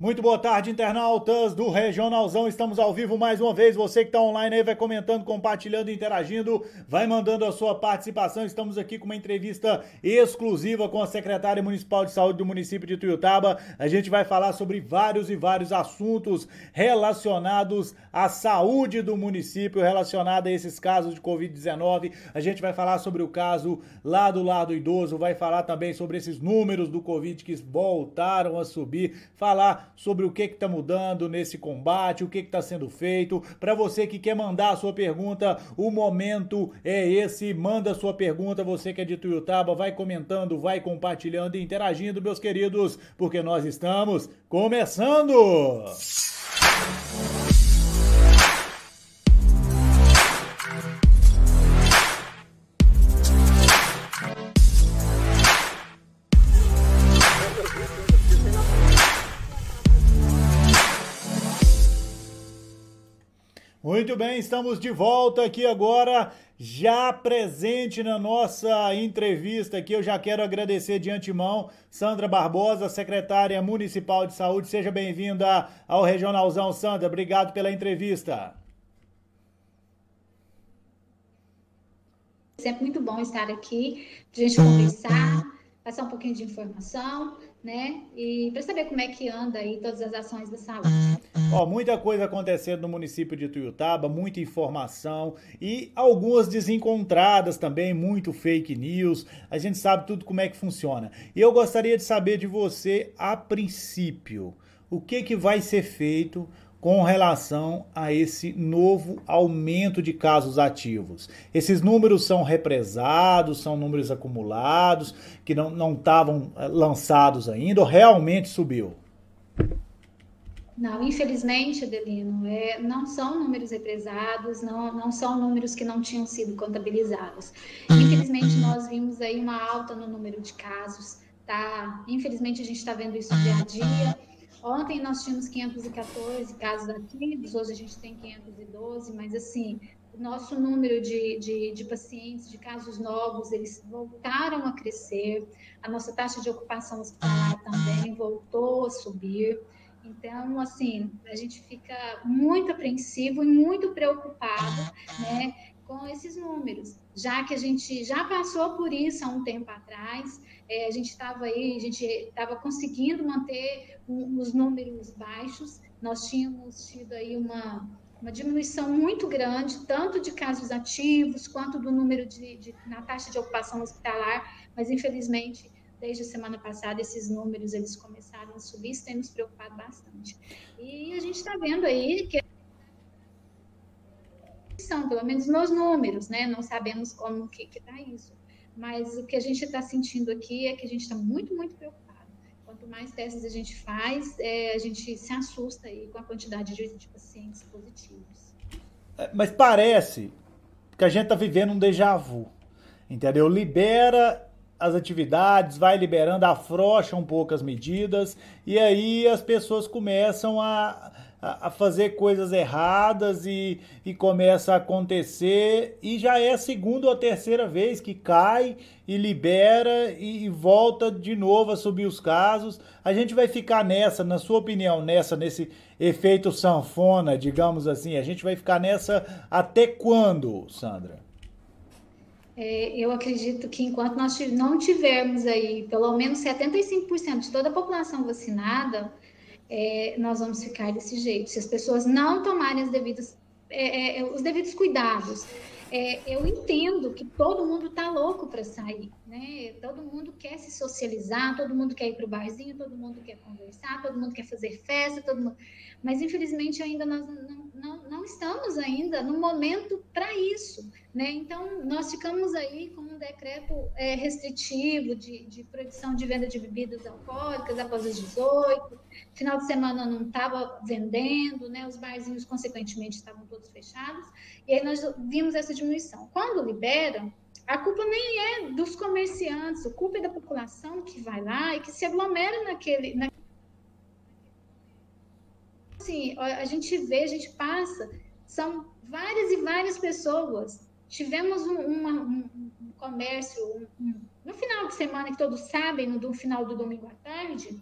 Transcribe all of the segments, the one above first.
Muito boa tarde, internautas do Regionalzão. Estamos ao vivo mais uma vez. Você que está online aí vai comentando, compartilhando, interagindo, vai mandando a sua participação. Estamos aqui com uma entrevista exclusiva com a secretária municipal de saúde do município de Tuiutaba. A gente vai falar sobre vários e vários assuntos relacionados à saúde do município, relacionado a esses casos de Covid-19. A gente vai falar sobre o caso lá do lado idoso, vai falar também sobre esses números do Covid que voltaram a subir, falar sobre o que está mudando nesse combate, o que está sendo feito. Para você que quer mandar a sua pergunta, o momento é esse. Manda a sua pergunta, você que é de Tuiutaba, vai comentando, vai compartilhando e interagindo, meus queridos, porque nós estamos começando! Muito bem, estamos de volta aqui agora, já presente na nossa entrevista aqui. Eu já quero agradecer de antemão Sandra Barbosa, secretária municipal de saúde. Seja bem-vinda ao Regionalzão, Sandra. Obrigado pela entrevista. Sempre muito bom estar aqui, para a gente conversar, passar um pouquinho de informação né? E para saber como é que anda aí todas as ações da saúde. Ó, muita coisa acontecendo no município de Tuiutaba, muita informação e algumas desencontradas também, muito fake news. A gente sabe tudo como é que funciona. E eu gostaria de saber de você a princípio, o que que vai ser feito com relação a esse novo aumento de casos ativos. Esses números são represados, são números acumulados, que não estavam eh, lançados ainda, ou realmente subiu? Não, infelizmente, Adelino, é, não são números represados, não, não são números que não tinham sido contabilizados. Infelizmente, nós vimos aí uma alta no número de casos, tá? Infelizmente, a gente está vendo isso dia a dia Ontem nós tínhamos 514 casos ativos, hoje a gente tem 512, mas assim, o nosso número de, de, de, pacientes, de casos novos, eles voltaram a crescer, a nossa taxa de ocupação hospitalar também voltou a subir. Então, assim, a gente fica muito apreensivo e muito preocupado, né, com esses números, já que a gente já passou por isso há um tempo atrás, é, a gente estava aí, a gente estava conseguindo manter os números baixos, nós tínhamos tido aí uma, uma diminuição muito grande, tanto de casos ativos, quanto do número de, de, na taxa de ocupação hospitalar, mas infelizmente, desde a semana passada, esses números eles começaram a subir, isso tem nos preocupado bastante. E a gente está vendo aí que são, pelo menos nos números, né? Não sabemos como que está isso. Mas o que a gente está sentindo aqui é que a gente está muito, muito preocupado. Quanto mais testes a gente faz, é, a gente se assusta aí com a quantidade de, de pacientes positivos. É, mas parece que a gente está vivendo um déjà vu, entendeu? Libera as atividades, vai liberando, afrouxa um pouco as medidas e aí as pessoas começam a a, fazer coisas erradas e, e começa a acontecer e já é a segunda ou terceira vez que cai e libera e, e, volta de novo a subir os casos. A gente vai ficar nessa, na sua opinião, nessa, nesse efeito sanfona, digamos assim, a gente vai ficar nessa até quando, Sandra? É, eu acredito que enquanto nós não tivermos aí pelo menos 75% de toda a população vacinada, é, nós vamos ficar desse jeito. Se as pessoas não tomarem as devidas, é, é, os devidos cuidados. É, eu entendo que todo mundo está louco para sair, né? Todo mundo quer se socializar, todo mundo quer ir para o barzinho, todo mundo quer conversar, todo mundo quer fazer festa, todo mundo... mas infelizmente ainda nós não, não, não estamos ainda no momento para isso. Né? Então, nós ficamos aí com um decreto é, restritivo de, de proibição de venda de bebidas alcoólicas após as 18. Final de semana não estava vendendo, né? os barzinhos, consequentemente, estavam todos fechados. E aí nós vimos essa diminuição. Quando liberam, a culpa nem é dos comerciantes, a culpa é da população que vai lá e que se aglomera naquele. Na... Assim, a gente vê, a gente passa, são várias e várias pessoas tivemos um, uma, um, um comércio um, no final de semana, que todos sabem, no, final do domingo à tarde,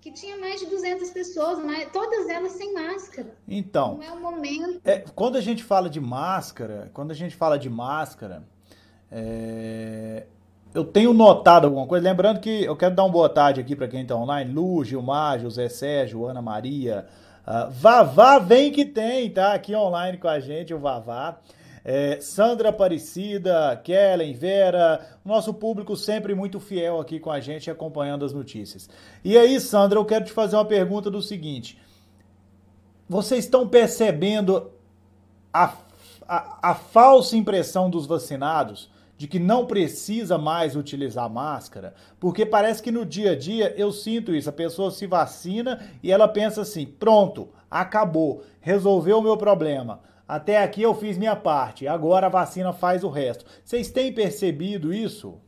que que tinha mais de 200 pessoas, mas todas elas sem máscara. Então, não é o momento. É, quando a gente fala de máscara, quando a gente fala de máscara, é, eu tenho notado alguma coisa. Lembrando que eu quero dar uma boa tarde aqui para quem está online: Lu, Gilmar, José Sérgio, Ana Maria. Uh, Vavá vem que tem, tá? Aqui online com a gente, o Vavá. É, Sandra Aparecida, Kellen, Vera, nosso público sempre muito fiel aqui com a gente, acompanhando as notícias. E aí, Sandra, eu quero te fazer uma pergunta do seguinte: vocês estão percebendo a, a, a falsa impressão dos vacinados de que não precisa mais utilizar máscara? Porque parece que no dia a dia eu sinto isso, a pessoa se vacina e ela pensa assim: pronto, acabou, resolveu o meu problema até aqui eu fiz minha parte, agora a vacina faz o resto. Vocês têm percebido isso?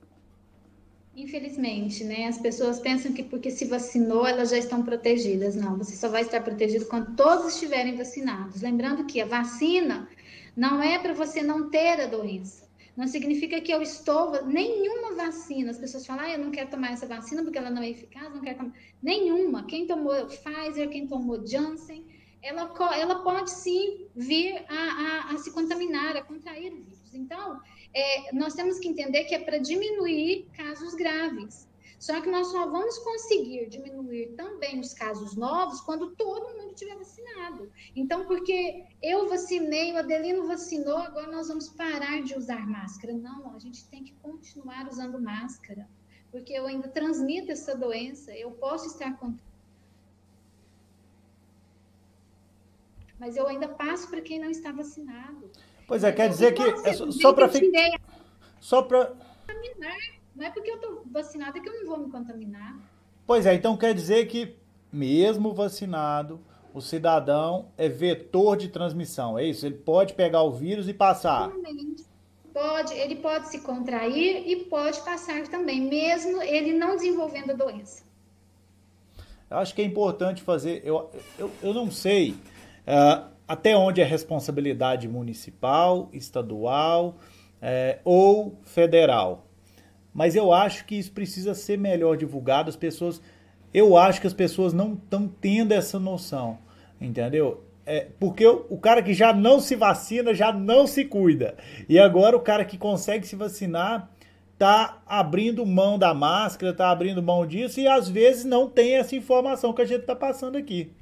Infelizmente, né? As pessoas pensam que porque se vacinou, elas já estão protegidas. Não, você só vai estar protegido quando todos estiverem vacinados. Lembrando que a vacina não é para você não ter a doença. Não significa que eu estou. Nenhuma vacina. As pessoas falam, ah, eu não quero tomar essa vacina porque ela não é eficaz, não quero tomar. Nenhuma. Quem tomou Pfizer, quem tomou Janssen, ela, ela pode sim vir a, a, a se contaminar, a contrair o vírus. Então, é, nós temos que entender que é para diminuir casos graves. Só que nós só vamos conseguir diminuir também os casos novos quando todo mundo tiver vacinado. Então, porque eu vacinei, o Adelino vacinou, agora nós vamos parar de usar máscara. Não, a gente tem que continuar usando máscara, porque eu ainda transmito essa doença, eu posso estar mas eu ainda passo para quem não está vacinado. Pois é, quer dizer que é só para ficar. Só para. Não é porque eu estou vacinada que eu não vou me contaminar. Pois é, então quer dizer que, mesmo vacinado, o cidadão é vetor de transmissão, é isso? Ele pode pegar o vírus e passar. Realmente. Pode, ele pode se contrair e pode passar também, mesmo ele não desenvolvendo a doença. Eu acho que é importante fazer. Eu, eu, eu não sei Uh, até onde é responsabilidade municipal, estadual uh, ou federal. Mas eu acho que isso precisa ser melhor divulgado. As pessoas, eu acho que as pessoas não estão tendo essa noção, entendeu? É, porque o, cara que já não se vacina já não se cuida. E agora o cara que consegue se vacinar tá abrindo mão da máscara, tá abrindo mão disso e às vezes não tem essa informação que a gente está passando aqui.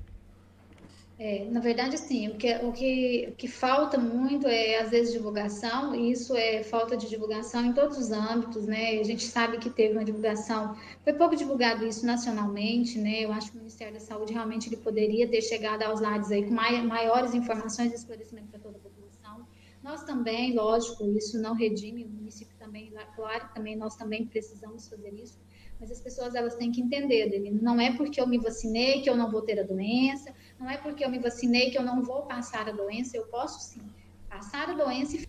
É, na verdade, sim, o que, o, que, o que falta muito é, às vezes, divulgação, e isso é falta de divulgação em todos os âmbitos, né? A gente sabe que teve uma divulgação, foi pouco divulgado isso nacionalmente, né? Eu acho que o Ministério da Saúde realmente ele poderia ter chegado aos lados aí com maiores informações e esclarecimento para toda a população. Nós também, lógico, isso não redime, o município também, claro, também nós também precisamos fazer isso, mas as pessoas elas têm que entender, dele. não é porque eu me vacinei que eu não vou ter a doença, não é porque eu me vacinei que eu não vou passar a doença, eu posso sim passar a doença e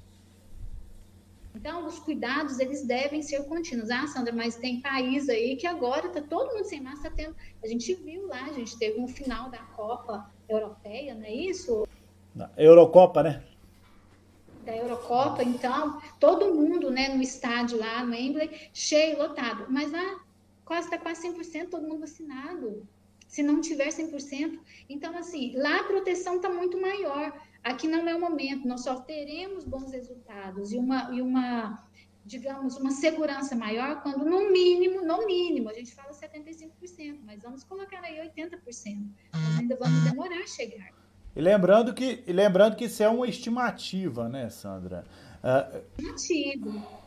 então, os cuidados, eles devem ser contínuos. Ah, Sandra, mas tem país aí que agora está todo mundo sem máscara. Tá tendo... A gente viu lá, a gente teve um final da Copa Europeia, não é isso? Na Eurocopa, né? Da Eurocopa, então, todo mundo né, no estádio lá, no Wembley, cheio, lotado. Mas lá, quase está quase 100%, todo mundo vacinado se não tiver 100%. Então, assim, lá a proteção está muito maior. Aqui não é o momento, nós só teremos bons resultados e uma, e uma, digamos, uma segurança maior quando, no mínimo, no mínimo, a gente fala 75%, mas vamos colocar aí 80%. Nós ainda vamos demorar a chegar. E lembrando que, e lembrando que isso é uma estimativa, né, Sandra? Uh, estimativa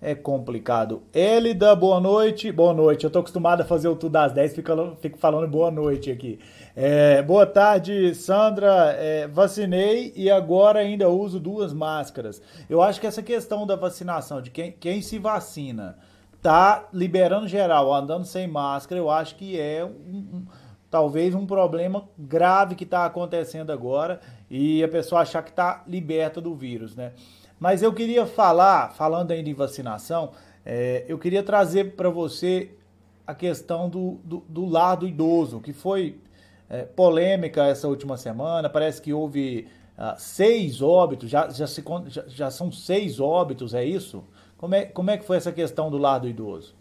é complicado. Elida, boa noite. Boa noite. Eu tô acostumado a fazer o tudo às 10, fico, fico falando boa noite aqui. É, boa tarde, Sandra. É, vacinei e agora ainda uso duas máscaras. Eu acho que essa questão da vacinação, de quem, quem se vacina, tá liberando geral, andando sem máscara, eu acho que é um, um talvez um problema grave que está acontecendo agora e a pessoa achar que está liberta do vírus, né? Mas eu queria falar, falando ainda em vacinação, é, eu queria trazer para você a questão do, do, do lado idoso, que foi é, polêmica essa última semana. Parece que houve ah, seis óbitos, já, já, se, já, já, são seis óbitos, é isso? Como é, como é que foi essa questão do lado idoso?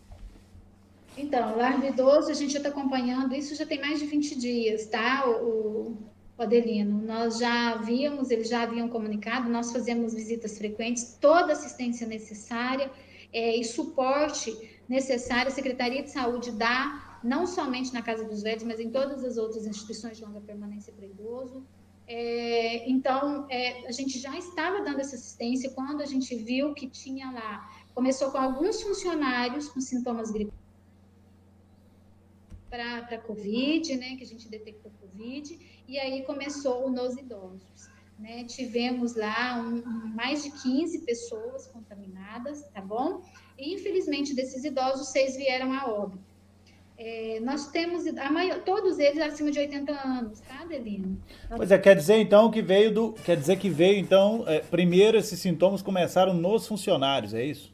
Então, lar do idoso, a gente já está acompanhando, isso já tem mais de 20 dias, tá, o, o Adelino? Nós já havíamos, eles já haviam comunicado, nós fazemos visitas frequentes, toda assistência necessária é, e suporte necessário, a Secretaria de Saúde dá, não somente na Casa dos Velhos, mas em todas as outras instituições de longa permanência para idoso. É, então, é, a gente já estava dando essa assistência quando a gente viu que tinha lá, começou com alguns funcionários com sintomas gripais, para a Covid, né, que a gente detectou Covid, e aí começou nos idosos. Né? Tivemos lá um, mais de 15 pessoas contaminadas, tá bom? E infelizmente desses idosos, seis vieram a óbito. É, nós temos a maior, todos eles acima de 80 anos, tá, Adelino? Pois é, quer dizer então que veio do. Quer dizer que veio, então, é, primeiro esses sintomas começaram nos funcionários, é isso?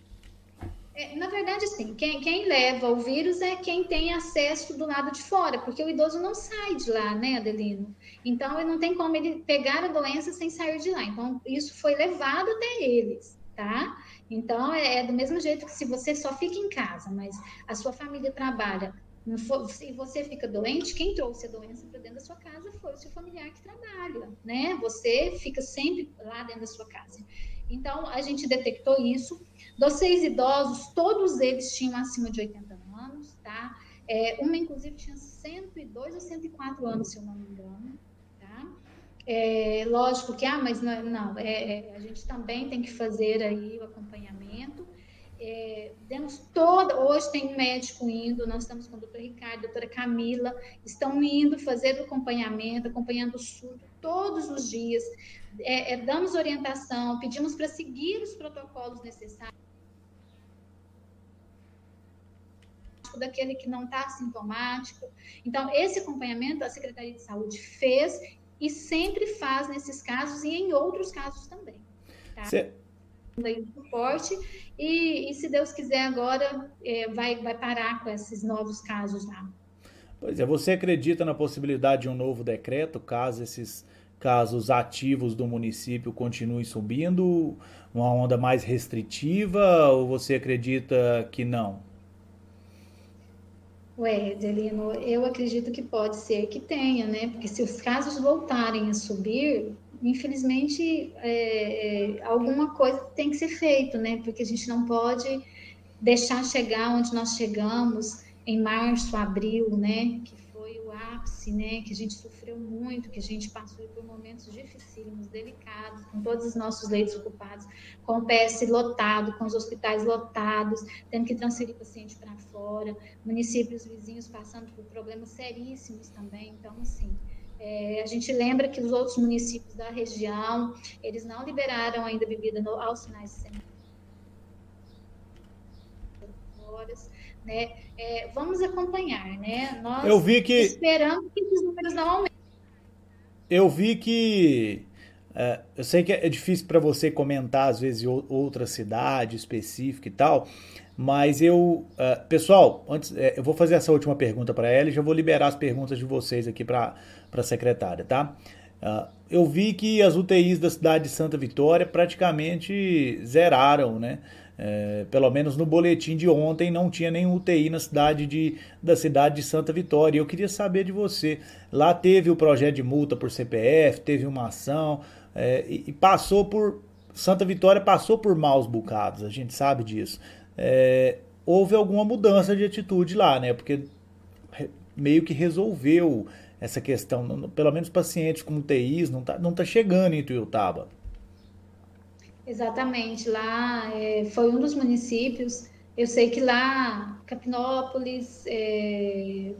É, na verdade, sim. Quem, quem, leva o vírus é quem tem acesso do lado de fora, porque o idoso não sai de lá, né, Adelino? Então, ele não tem como ele pegar a doença sem sair de lá. Então, isso foi levado até eles, tá? Então, é, é do mesmo jeito que se você só fica em casa, mas a sua família trabalha, se você fica doente, quem trouxe a doença para dentro da sua casa foi o seu familiar que trabalha, né? Você fica sempre lá dentro da sua casa. Então, a gente detectou isso. Dos seis idosos, todos eles tinham acima de 80 anos, tá? É, uma, inclusive, tinha 102 ou 104 anos, se eu não me engano? É, lógico que, ah, mas não, não é, é, a gente também tem que fazer aí o acompanhamento. É, toda, hoje tem médico indo, nós estamos com o doutor Ricardo, a doutora Camila, estão indo fazer o acompanhamento, acompanhando o surto todos os dias, é, é, damos orientação, pedimos para seguir os protocolos necessários. daquele que não está sintomático. Então, esse acompanhamento a Secretaria de Saúde fez e sempre faz nesses casos e em outros casos também. Tá? Cê... suporte e, e, se Deus quiser agora é, vai, vai parar com esses novos casos lá. Pois é, você acredita na possibilidade de um novo decreto caso esses casos ativos do município continuem subindo, uma onda mais restritiva, ou você acredita que não? Ué, Delino, eu acredito que pode ser que tenha, né? Porque se os casos voltarem a subir, infelizmente, é, é, alguma coisa tem que ser feito, né? Porque a gente não pode deixar chegar onde nós chegamos em março, abril, né? Que ápice, né, que a gente sofreu muito, que a gente passou por momentos dificílimos, delicados, com todos os nossos leitos ocupados, com o PS lotado, com os hospitais lotados, tendo que transferir paciente para fora, municípios vizinhos passando por problemas seríssimos também. Então, assim, é, a gente lembra que os outros municípios da região, eles não liberaram ainda bebida no, aos finais de semana. Horas, né? É, vamos acompanhar, né? Nós eu vi que esperamos que esses números não aumentem. Eu vi que é, eu sei que é difícil para você comentar às vezes outra cidade específica e tal, mas eu, é, pessoal, antes é, eu vou fazer essa última pergunta para ela e já vou liberar as perguntas de vocês aqui para a secretária, tá? Uh, eu vi que as UTIs da cidade de Santa Vitória praticamente zeraram, né? É, pelo menos no boletim de ontem não tinha nenhum UTI na cidade de, da cidade de Santa Vitória. Eu queria saber de você. Lá teve o projeto de multa por CPF, teve uma ação é, e, e, passou por Santa Vitória passou por maus bocados. A gente sabe disso. É, houve alguma mudança de atitude lá, né? Porque meio que resolveu essa questão. Pelo menos pacientes com UTIs não tá, não tá chegando em Tuiutaba. Exatamente, lá é, foi um dos municípios. Eu sei que lá, Capinópolis, é,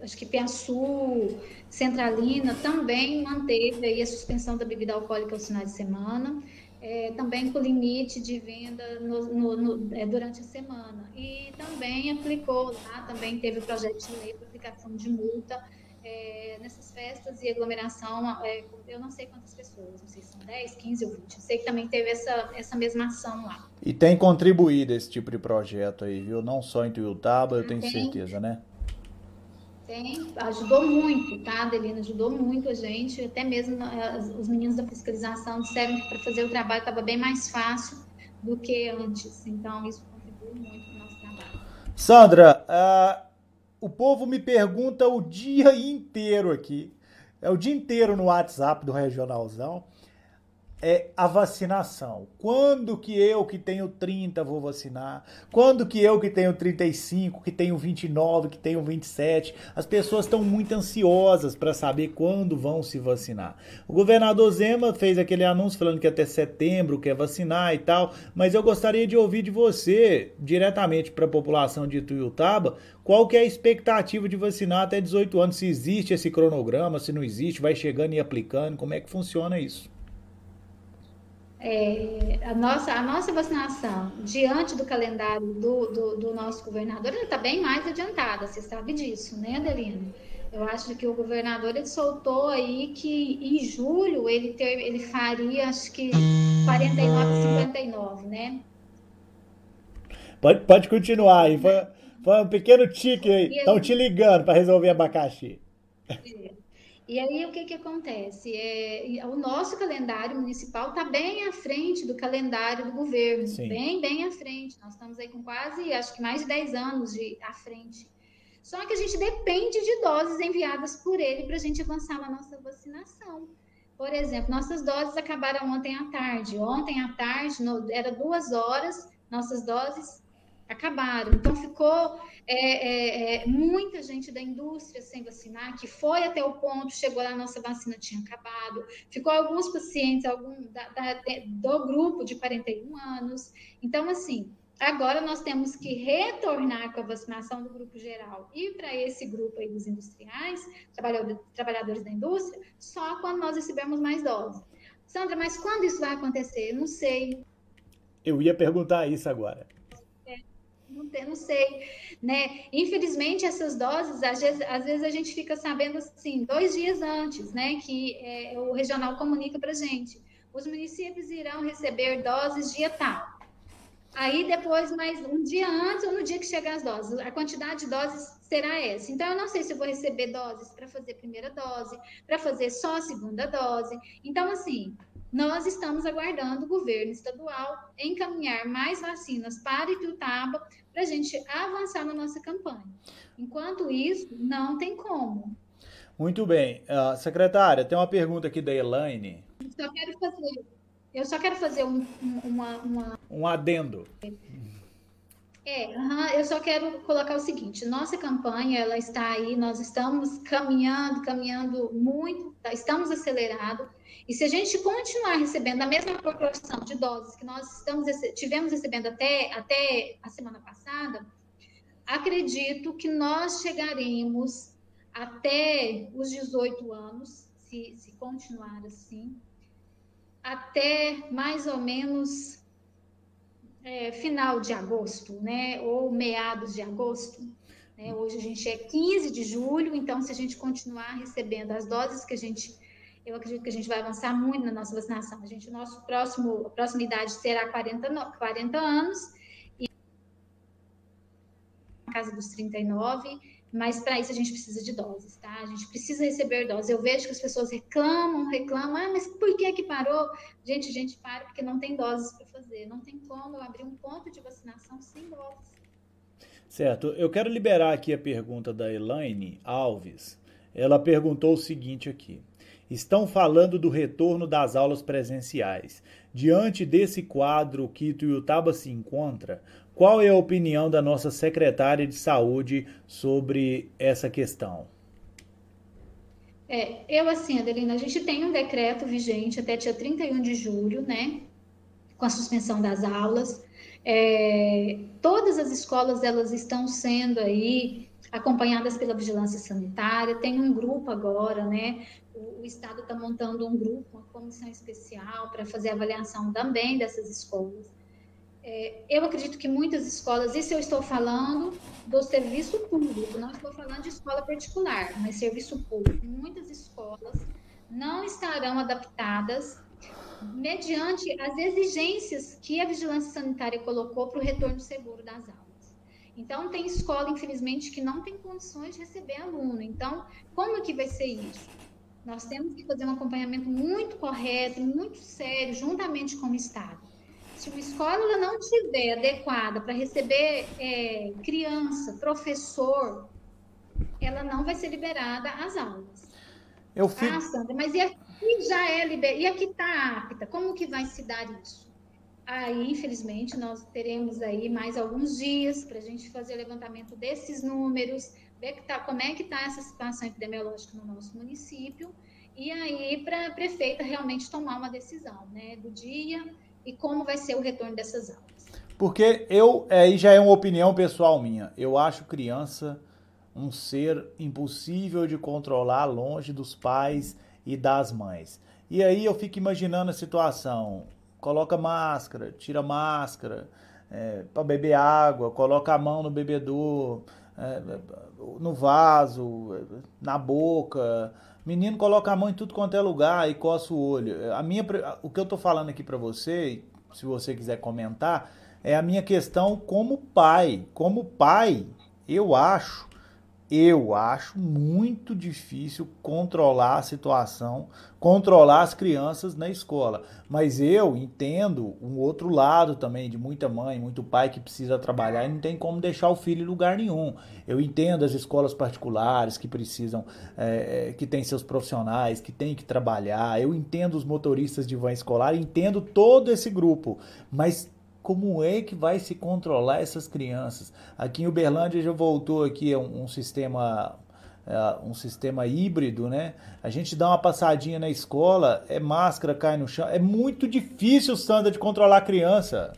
acho que Piaçu, Centralina, também manteve aí a suspensão da bebida alcoólica aos finais de semana, é, também com limite de venda no, no, no, é, durante a semana. E também aplicou lá, também teve o projeto de lei para aplicação de multa é, nessas festas e aglomeração, é, eu não sei quantas pessoas, não sei se são 10, 15 ou 20. Eu sei que também teve essa, essa mesma ação lá. E tem contribuído esse tipo de projeto aí, viu? Não só em Tuiutaba, eu tenho tem, certeza, né? Tem, ajudou muito, tá, Adelina? Ajudou muito a gente, até mesmo os meninos da fiscalização disseram que para fazer o trabalho estava bem mais fácil do que antes, então isso contribui muito para o nosso trabalho. Sandra, uh, o povo me pergunta o dia inteiro aqui, é o dia inteiro no WhatsApp do Regionalzão, é a vacinação. Quando que eu que tenho 30 vou vacinar? Quando que eu que tenho 35, que tenho 29, que tenho 27? As pessoas estão muito ansiosas para saber quando vão se vacinar. O governador Zema fez aquele anúncio falando que até setembro quer vacinar e tal, mas eu gostaria de ouvir de você, diretamente para a população de Ituiutaba, qual que é a expectativa de vacinar até 18 anos? Se existe esse cronograma, se não existe, vai chegando e aplicando, como é que funciona isso? É, a, nossa, a nossa vacinação diante do calendário do, do, do nosso governador, ele está bem mais adiantada, você sabe disso, né, Adelino? Eu acho que o governador ele soltou aí que em julho ele, ter, ele faria, acho que 49, 59, né? Pode, pode continuar aí. Foi, foi um pequeno tique aí. Estão te ligando para resolver abacaxi. É. E aí o que, que acontece? É, o nosso calendário municipal está bem à frente do calendário do governo, Sim. bem, bem à frente. Nós estamos aí com quase, acho que mais de 10 anos de, à frente. Só que a gente depende de doses enviadas por ele para a gente avançar na nossa vacinação. Por exemplo, nossas doses acabaram ontem à tarde. Ontem à tarde, no, era duas horas, nossas doses acabaram. Então, ficou é, é, é, muita gente da indústria sem vacinar, que foi até o ponto, chegou lá, nossa vacina tinha acabado. Ficou alguns pacientes algum, da, da, do grupo de 41 anos. Então, assim, agora nós temos que retornar com a vacinação do grupo geral e para esse grupo aí dos industriais, trabalhadores da indústria, só quando nós recebermos mais doses. Sandra, mas quando isso vai acontecer? Eu não sei. Eu ia perguntar isso agora não, tem, não sei, né? Infelizmente, essas doses, às vezes, às vezes a gente fica sabendo, assim, dois dias antes, né? Que é, o regional comunica para gente. Os municípios irão receber doses dia tal. Aí, depois, mais um dia antes ou no dia que chegar as doses, a quantidade de doses será essa. Então, eu não sei se vou receber doses para fazer primeira dose, para fazer só a segunda dose. Então, assim, nós estamos aguardando o governo estadual encaminhar mais vacinas para Ituiutaba para a gente avançar na nossa campanha. Enquanto isso, não tem como. Muito bem. Uh, secretária, tem uma pergunta aqui da Elaine. Só quero fazer, eu só quero fazer um, uma, uma... um adendo. É, eu só quero colocar o seguinte: nossa campanha ela está aí, nós estamos caminhando, caminhando muito, tá, estamos acelerados. E se a gente continuar recebendo a mesma proporção de doses que nós estamos tivemos recebendo até, até a semana passada, acredito que nós chegaremos até os 18 anos, se, se continuar assim, até mais ou menos é, final de agosto, né? Ou meados de agosto. Né? Hoje a gente é 15 de julho, então se a gente continuar recebendo as doses que a gente, eu acredito que a gente vai avançar muito na nossa vacinação. A gente, nosso próximo, a próxima idade será 40, 40 anos e na casa dos 39 mas para isso a gente precisa de doses, tá? A gente precisa receber doses. Eu vejo que as pessoas reclamam, reclamam, ah, mas por que que parou? Gente, a gente para porque não tem doses para fazer. Não tem como eu abrir um ponto de vacinação sem doses. Certo. Eu quero liberar aqui a pergunta da Elaine Alves. Ela perguntou o seguinte aqui. Estão falando do retorno das aulas presenciais. Diante desse quadro que Tuiutaba se encontra, qual é a opinião da nossa secretária de saúde sobre essa questão? É, eu, assim, Adelina, a gente tem um decreto vigente até dia 31 de julho, né? Com a suspensão das aulas. É, todas as escolas, elas estão sendo aí acompanhadas pela vigilância sanitária. Tem um grupo agora, né? O, o Estado está montando um grupo, uma comissão especial para fazer avaliação também dessas escolas. É, eu acredito que muitas escolas, isso eu estou falando do serviço público, não estou falando de escola particular, mas serviço público. Muitas escolas não estarão adaptadas mediante as exigências que a vigilância sanitária colocou para o retorno seguro das aulas. Então, tem escola, infelizmente, que não tem condições de receber aluno. Então, como é que vai ser isso? Nós temos que fazer um acompanhamento muito correto, muito sério, juntamente com o Estado Se uma escola não tiver adequada para receber é, criança, professor, ela não vai ser liberada às aulas. Eu fico... Ah, Sandra, mas e aqui já é liberada? E aqui está apta? Como que vai se dar isso? Aí, infelizmente, nós teremos aí mais alguns dias para a gente fazer o levantamento desses números, ver tá, como é que está essa situação epidemiológica no nosso município, e aí para a prefeita realmente tomar uma decisão, né, do dia e como vai ser o retorno dessas aulas. Porque eu, aí já é uma opinião pessoal minha, eu acho criança um ser impossível de controlar longe dos pais e das mães. E aí eu fico imaginando a situação, coloca máscara, tira máscara, é, para beber água, coloca a mão no bebedor, é, no vaso, na boca. Menino coloca a mão em tudo quanto é lugar e coça o olho. A minha, o que eu tô falando aqui para você, se você quiser comentar, é a minha questão como pai. Como pai, eu acho eu acho muito difícil controlar a situação, controlar as crianças na escola. Mas eu entendo um outro lado também, de muita mãe, muito pai que precisa trabalhar e não tem como deixar o filho em lugar nenhum. Eu entendo as escolas particulares que precisam, é, que têm seus profissionais, que têm que trabalhar. Eu entendo os motoristas de van escolar, entendo todo esse grupo. Mas como é que vai se controlar essas crianças? Aqui em Uberlândia já voltou aqui um, um sistema uh, um sistema híbrido, né? A gente dá uma passadinha na escola, é máscara cai no chão, é muito difícil, Sandra, de controlar a criança.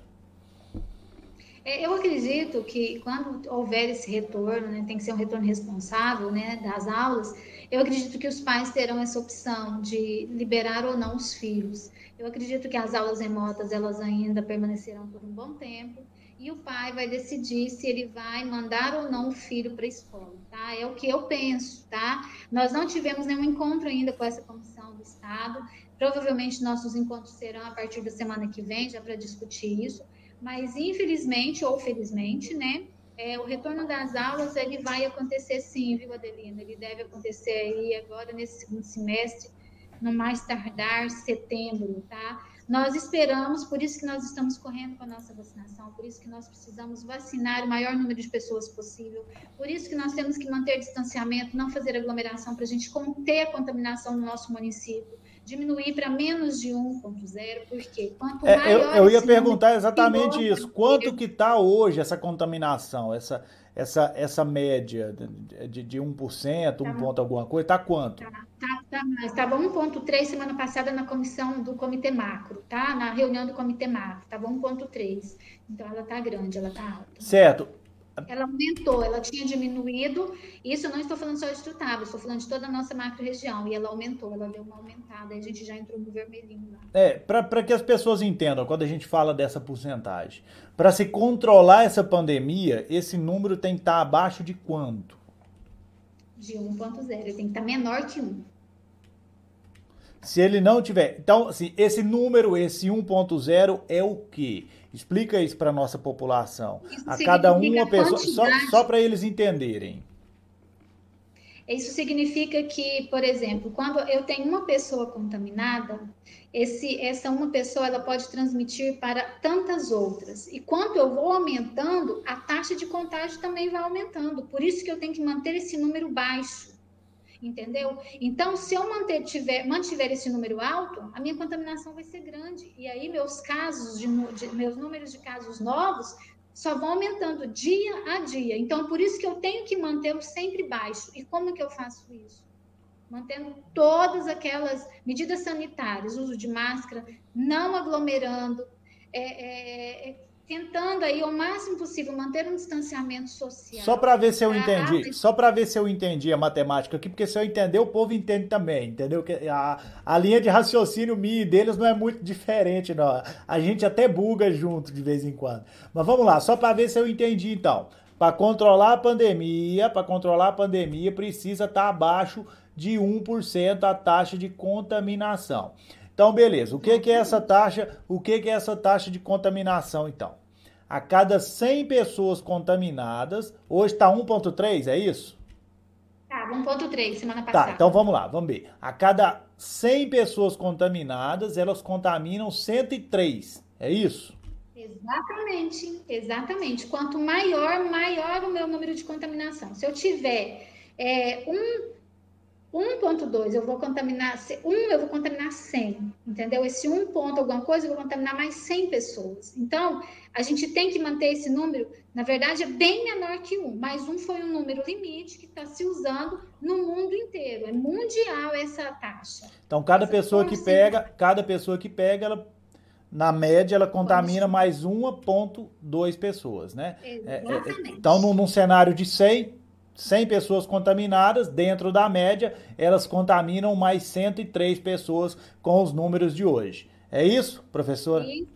É, eu acredito que quando houver esse retorno, né, tem que ser um retorno responsável, né, das aulas. Eu acredito que os pais terão essa opção de liberar ou não os filhos. Eu acredito que as aulas remotas elas ainda permanecerão por um bom tempo e o pai vai decidir se ele vai mandar ou não o filho para a escola, tá? É o que eu penso, tá? Nós não tivemos nenhum encontro ainda com essa comissão do Estado. Provavelmente nossos encontros serão a partir da semana que vem, já para discutir isso. Mas infelizmente ou felizmente, né? É, o retorno das aulas ele vai acontecer sim, viu, Adelina? Ele deve acontecer aí agora nesse segundo semestre no mais tardar setembro, tá? Nós esperamos, por isso que nós estamos correndo com a nossa vacinação, por isso que nós precisamos vacinar o maior número de pessoas possível, por isso que nós temos que manter distanciamento, não fazer aglomeração para a gente conter a contaminação no nosso município, diminuir para menos de 1.0, porque quanto é, maior... Eu, eu ia perguntar exatamente isso, quanto que está hoje essa contaminação, essa, essa, essa média de, de 1%, tá. 1 ponto alguma coisa, está quanto? Tá. Tá, tá. Estava 1,3 semana passada na comissão do Comitê Macro, tá? Na reunião do Comitê Macro. Estava 1,3. Então ela está grande, ela está alta. Certo. Ela aumentou, ela tinha diminuído. Isso eu não estou falando só de Tutaba, estou falando de toda a nossa macro-região. E ela aumentou, ela deu uma aumentada. A gente já entrou no vermelhinho lá. É, para que as pessoas entendam, quando a gente fala dessa porcentagem, para se controlar essa pandemia, esse número tem que estar abaixo de quanto? de 1.0, ele tem que estar menor que 1. Se ele não tiver. Então, assim, esse número, esse 1.0 é o quê? Explica isso para nossa população. Isso a cada uma pessoa. Só, só para eles entenderem. Isso significa que, por exemplo, quando eu tenho uma pessoa contaminada, esse, essa uma pessoa ela pode transmitir para tantas outras. E quanto eu vou aumentando, a taxa de contágio também vai aumentando. Por isso que eu tenho que manter esse número baixo. Entendeu? Então, se eu manter, tiver, mantiver esse número alto, a minha contaminação vai ser grande. E aí, meus casos, de, de, meus números de casos novos só vão aumentando dia a dia. Então, por isso que eu tenho que mantê-lo sempre baixo. E como que eu faço isso? Mantendo todas aquelas medidas sanitárias, uso de máscara, não aglomerando, é, é, é tentando aí ao máximo possível manter um distanciamento social. Só para ver se eu entendi, só para ver se eu entendi a matemática aqui, porque se eu entender, o povo entende também, entendeu? Que a, a linha de raciocínio minha e deles não é muito diferente, não. A gente até buga junto de vez em quando. Mas vamos lá, só para ver se eu entendi então. Para controlar a pandemia, para controlar a pandemia precisa estar tá abaixo de 1% a taxa de contaminação. Então, beleza. O que, que é essa taxa? O que, que é essa taxa de contaminação, então? A cada 100 pessoas contaminadas, hoje está 1,3, é isso? Tá, 1,3 semana tá, passada. Tá, então vamos lá, vamos ver. A cada 100 pessoas contaminadas, elas contaminam 103, é isso? Exatamente, exatamente. Quanto maior, maior o meu número de contaminação. Se eu tiver é, um 1.2 eu vou contaminar, 1 eu vou contaminar 100, entendeu? Esse 1 ponto alguma coisa eu vou contaminar mais 100 pessoas. Então, a gente tem que manter esse número, na verdade é bem menor que 1, mas 1 foi um número limite que está se usando no mundo inteiro, é mundial essa taxa. Então, cada pessoa que pega, cada pessoa que pega, ela na média, ela contamina mais 1,2 pessoas, né? Exatamente. É, é, então, num, num cenário de 100, 100 pessoas contaminadas, dentro da média, elas contaminam mais 103 pessoas com os números de hoje. É isso, professora? Isso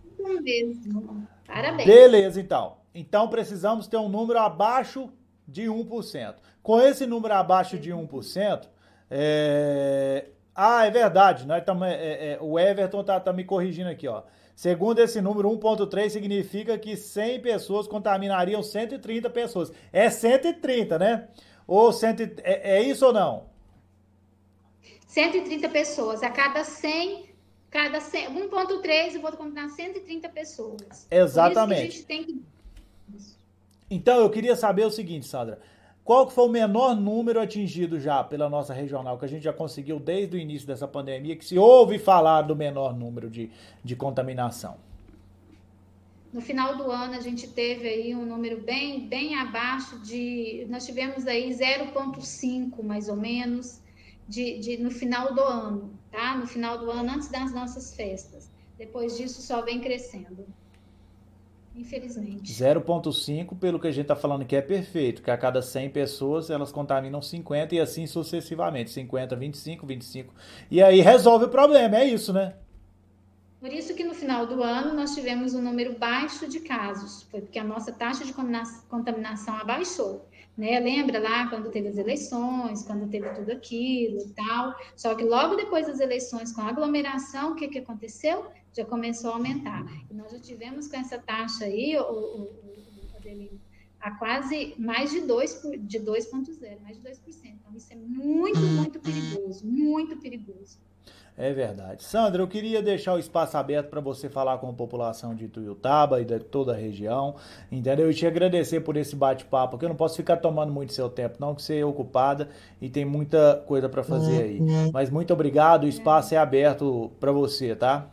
mesmo. Parabéns. Beleza, então. Então precisamos ter um número abaixo de 1%. Com esse número abaixo de 1%, é... ah, é verdade, nós tamo, é, é, o Everton tá, tá me corrigindo aqui, ó. Segundo esse número, 1.3 significa que 100 pessoas contaminariam 130 pessoas. É 130, né? Ou 100, é, é isso ou não? 130 pessoas. A cada 100, cada 100, 1.3 eu vou contaminar 130 pessoas. Exatamente. Que... Então, eu queria saber o seguinte, Sandra. Qual que foi o menor número atingido já pela nossa regional, que a gente já conseguiu desde o início dessa pandemia, que se ouve falar do menor número de, de contaminação? No final do ano, a gente teve aí um número bem, bem abaixo de. Nós tivemos aí 0,5 mais ou menos de, de, no final do ano, tá? No final do ano, antes das nossas festas. Depois disso, só vem crescendo. Infelizmente. 0,5, pelo que a gente está falando que é perfeito, que a cada 100 pessoas elas contaminam 50 e assim sucessivamente. 50, 25, 25. E aí resolve o problema, é isso, né? Por isso que no final do ano nós tivemos um número baixo de casos, foi porque a nossa taxa de contaminação abaixou. Né? Lembra lá quando teve as eleições, quando teve tudo aquilo e tal. Só que logo depois das eleições, com a aglomeração, o que, que aconteceu? Já começou a aumentar. E nós já tivemos com essa taxa aí, o, o, o Adelino, a quase mais de 2,0, de 2,0, mais de 2%. Então, isso é muito, muito perigoso, muito perigoso. É verdade. Sandra, eu queria deixar o espaço aberto para você falar com a população de Tuiutaba e de toda a região, entendeu? E te agradecer por esse bate-papo, que eu não posso ficar tomando muito seu tempo, não, que você é ocupada e tem muita coisa para fazer aí. Mas muito obrigado, o espaço é aberto para você, tá?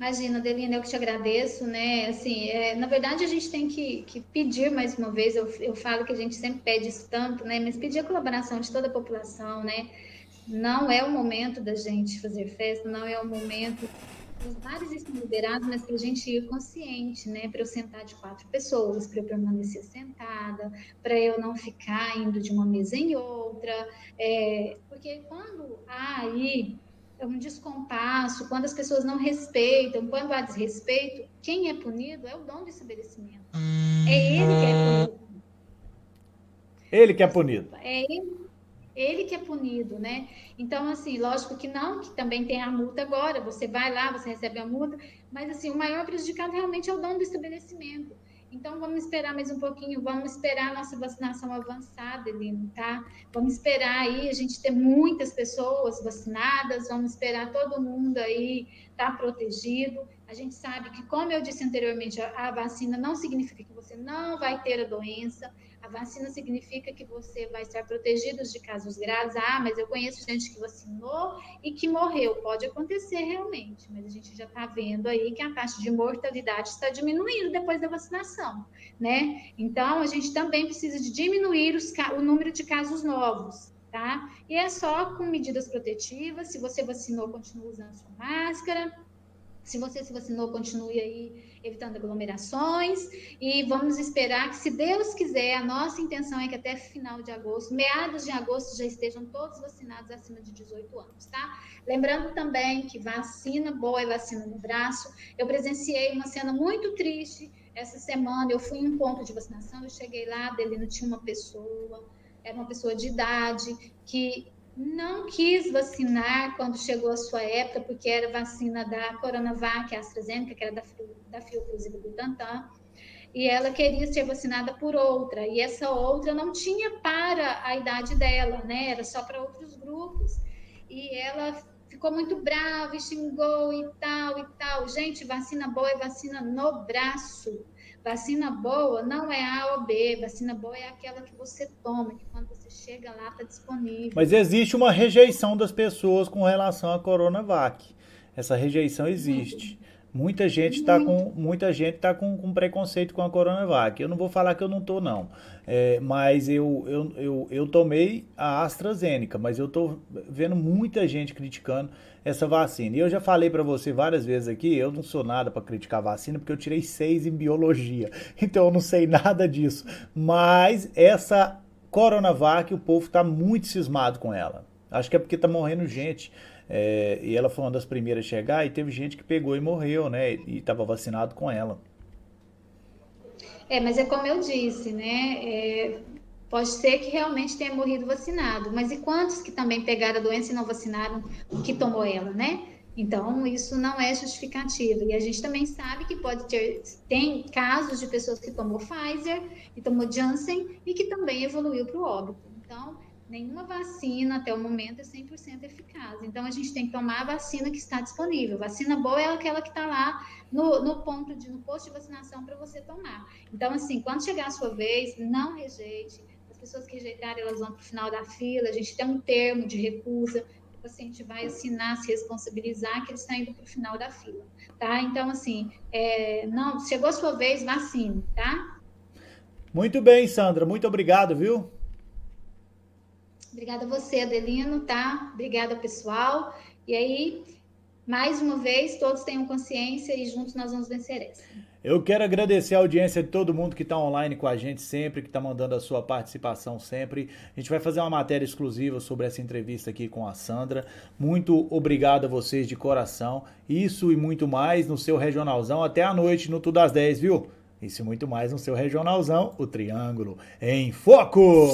Imagina, Delina, eu que te agradeço, né? Assim, é, na verdade, a gente tem que, que, pedir mais uma vez, eu, eu falo que a gente sempre pede isso tanto, né? Mas pedir a colaboração de toda a população, né? não é o momento da gente fazer festa, não é o momento. Os bares estão liberados, mas para a gente ir consciente, né? Para eu sentar de quatro pessoas, para eu permanecer sentada, para eu não ficar indo de uma mesa em outra. É, porque quando há aí um descompasso, quando as pessoas não respeitam, quando há desrespeito, quem é punido é o dono do estabelecimento. É ele que é punido. Ele que é punido. É ele ele que é punido, né? Então, assim, lógico que não, que também tem a multa agora, você vai lá, você recebe a multa, mas, assim, o maior prejudicado realmente é o dono do estabelecimento. Então, vamos esperar mais um pouquinho, vamos esperar a nossa vacinação avançada, Elino, tá? Vamos esperar aí a gente ter muitas pessoas vacinadas, vamos esperar todo mundo aí estar tá protegido. A gente sabe que, como eu disse anteriormente, a vacina não significa que você não vai ter a doença, a vacina significa que você vai estar protegido de casos graves. Ah, mas eu conheço gente que vacinou e que morreu. Pode acontecer realmente, mas a gente já está vendo aí que a taxa de mortalidade está diminuindo depois da vacinação, né? Então, a gente também precisa de diminuir os, o número de casos novos. Tá? E é só com medidas protetivas. Se você vacinou, continue usando sua máscara. Se você se vacinou, continue aí evitando aglomerações e vamos esperar que, se Deus quiser, a nossa intenção é que até final de agosto, meados de agosto, já estejam todos vacinados acima de 18 anos, tá? Lembrando também que vacina boa é vacina no braço. Eu presenciei uma cena muito triste essa semana. Eu fui em um ponto de vacinação, eu cheguei lá, dele não tinha uma pessoa, era uma pessoa de idade que não quis vacinar quando chegou a sua época, porque era vacina da Coronavac, AstraZeneca, que era da, da Fiocruz e do Butantan, e ela queria ser vacinada por outra, e essa outra não tinha para a idade dela, né? Era só para outros grupos. E ela ficou muito bravo e xingou e tal e tal. Gente, vacina boa é vacina no braço. Vacina boa não é A ou B, vacina boa é aquela que você toma, que quando você chega lá está disponível. Mas existe uma rejeição das pessoas com relação à Coronavac. Essa rejeição existe. Muita gente está com muita gente tá com, com, preconceito com a Coronavac. Eu não vou falar que eu não tô não, é, mas eu, eu, eu, eu tomei a AstraZeneca, mas eu tô vendo muita gente criticando essa vacina. E eu já falei para você várias vezes aqui, eu não sou nada para criticar vacina porque eu tirei seis em biologia, então eu não sei nada disso. Mas essa Coronavac, o povo está muito cismado com ela. Acho que é porque tá morrendo gente. É, e ela foi uma das primeiras a chegar e teve gente que pegou e morreu, né? E estava vacinado com ela. É, mas é como eu disse, né? É, pode ser que realmente tenha morrido vacinado, mas e quantos que também pegaram a doença e não vacinaram que tomou ela, né? Então, isso não é justificativa. E a gente também sabe que pode ter, tem casos de pessoas que tomou Pfizer e tomou Janssen e que também evoluiu para o óbito. Então, nenhuma vacina até o momento é 100% eficaz. Então, a gente tem que tomar a vacina que está disponível. Vacina boa é aquela que está lá no, no, ponto de, no posto de vacinação para você tomar. Então, assim, quando chegar a sua vez, não rejeite. As pessoas que rejeitarem, elas vão para o final da fila. A gente tem um termo de recusa. O paciente vai assinar, se responsabilizar que ele está indo para o final da fila, tá? Então, assim, é, não, chegou a sua vez, vacine, tá? Muito bem, Sandra. Muito obrigado, viu? Obrigada a você, Adelino, tá? Obrigada, pessoal. E aí, mais uma vez, todos tenham consciência e juntos nós vamos vencer essa. Eu quero agradecer a audiência de todo mundo que está online com a gente sempre, que está mandando a sua participação sempre. A gente vai fazer uma matéria exclusiva sobre essa entrevista aqui com a Sandra. Muito obrigado a vocês de coração. Isso e muito mais no seu regionalzão. Até a noite no Tudo às 10, viu? Isso e muito mais no seu regionalzão, o Triângulo em Foco!